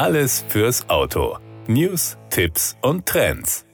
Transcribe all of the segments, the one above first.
Alles fürs Auto. News, Tipps und Trends.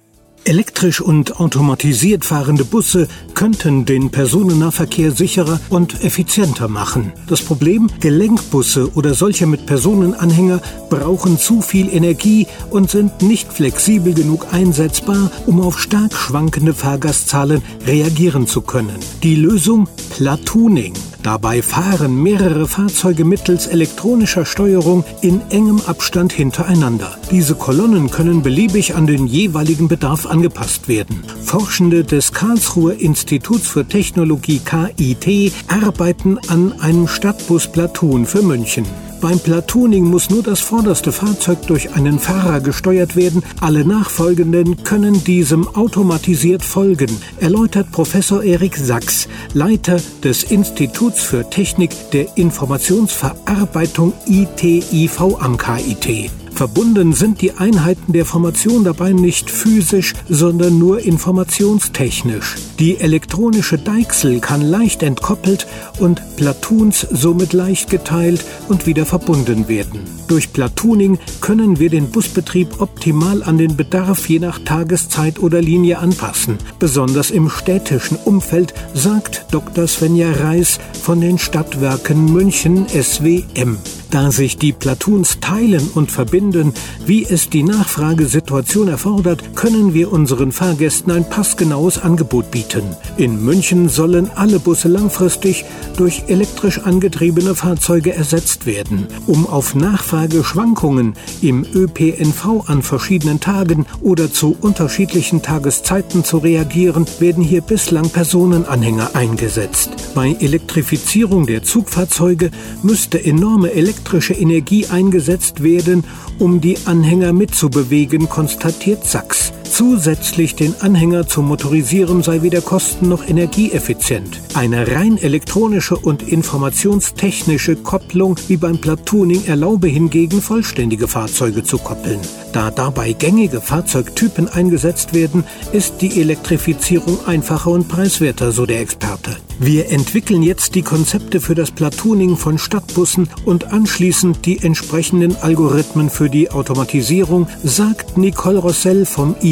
Elektrisch und automatisiert fahrende Busse könnten den Personennahverkehr sicherer und effizienter machen. Das Problem, Gelenkbusse oder solche mit Personenanhänger brauchen zu viel Energie und sind nicht flexibel genug einsetzbar, um auf stark schwankende Fahrgastzahlen reagieren zu können. Die Lösung Platooning. Dabei fahren mehrere Fahrzeuge mittels elektronischer Steuerung in engem Abstand hintereinander. Diese Kolonnen können beliebig an den jeweiligen Bedarf angepasst werden. Forschende des Karlsruher Instituts für Technologie KIT arbeiten an einem Stadtbus Platoon für München. Beim Platooning muss nur das vorderste Fahrzeug durch einen Fahrer gesteuert werden. Alle nachfolgenden können diesem automatisiert folgen, erläutert Professor Erik Sachs, Leiter des Instituts für Technik der Informationsverarbeitung ITIV am KIT. Verbunden sind die Einheiten der Formation dabei nicht physisch, sondern nur informationstechnisch. Die elektronische Deichsel kann leicht entkoppelt und Platoons somit leicht geteilt und wieder verbunden werden. Durch Platooning können wir den Busbetrieb optimal an den Bedarf je nach Tageszeit oder Linie anpassen. Besonders im städtischen Umfeld, sagt Dr. Svenja Reis von den Stadtwerken München SWM. Da sich die Platoons teilen und verbinden, wie es die Nachfragesituation erfordert, können wir unseren Fahrgästen ein passgenaues Angebot bieten. In München sollen alle Busse langfristig durch elektrisch angetriebene Fahrzeuge ersetzt werden. Um auf Nachfrageschwankungen im ÖPNV an verschiedenen Tagen oder zu unterschiedlichen Tageszeiten zu reagieren, werden hier bislang Personenanhänger eingesetzt. Bei Elektrifizierung der Zugfahrzeuge müsste enorme Elektrizität elektrische Energie eingesetzt werden, um die Anhänger mitzubewegen, konstatiert Sachs. Zusätzlich den Anhänger zu motorisieren sei weder kosten- noch energieeffizient. Eine rein elektronische und informationstechnische Kopplung wie beim Platooning erlaube hingegen vollständige Fahrzeuge zu koppeln. Da dabei gängige Fahrzeugtypen eingesetzt werden, ist die Elektrifizierung einfacher und preiswerter, so der Experte. Wir entwickeln jetzt die Konzepte für das Platooning von Stadtbussen und anschließend die entsprechenden Algorithmen für die Automatisierung, sagt Nicole Rossell vom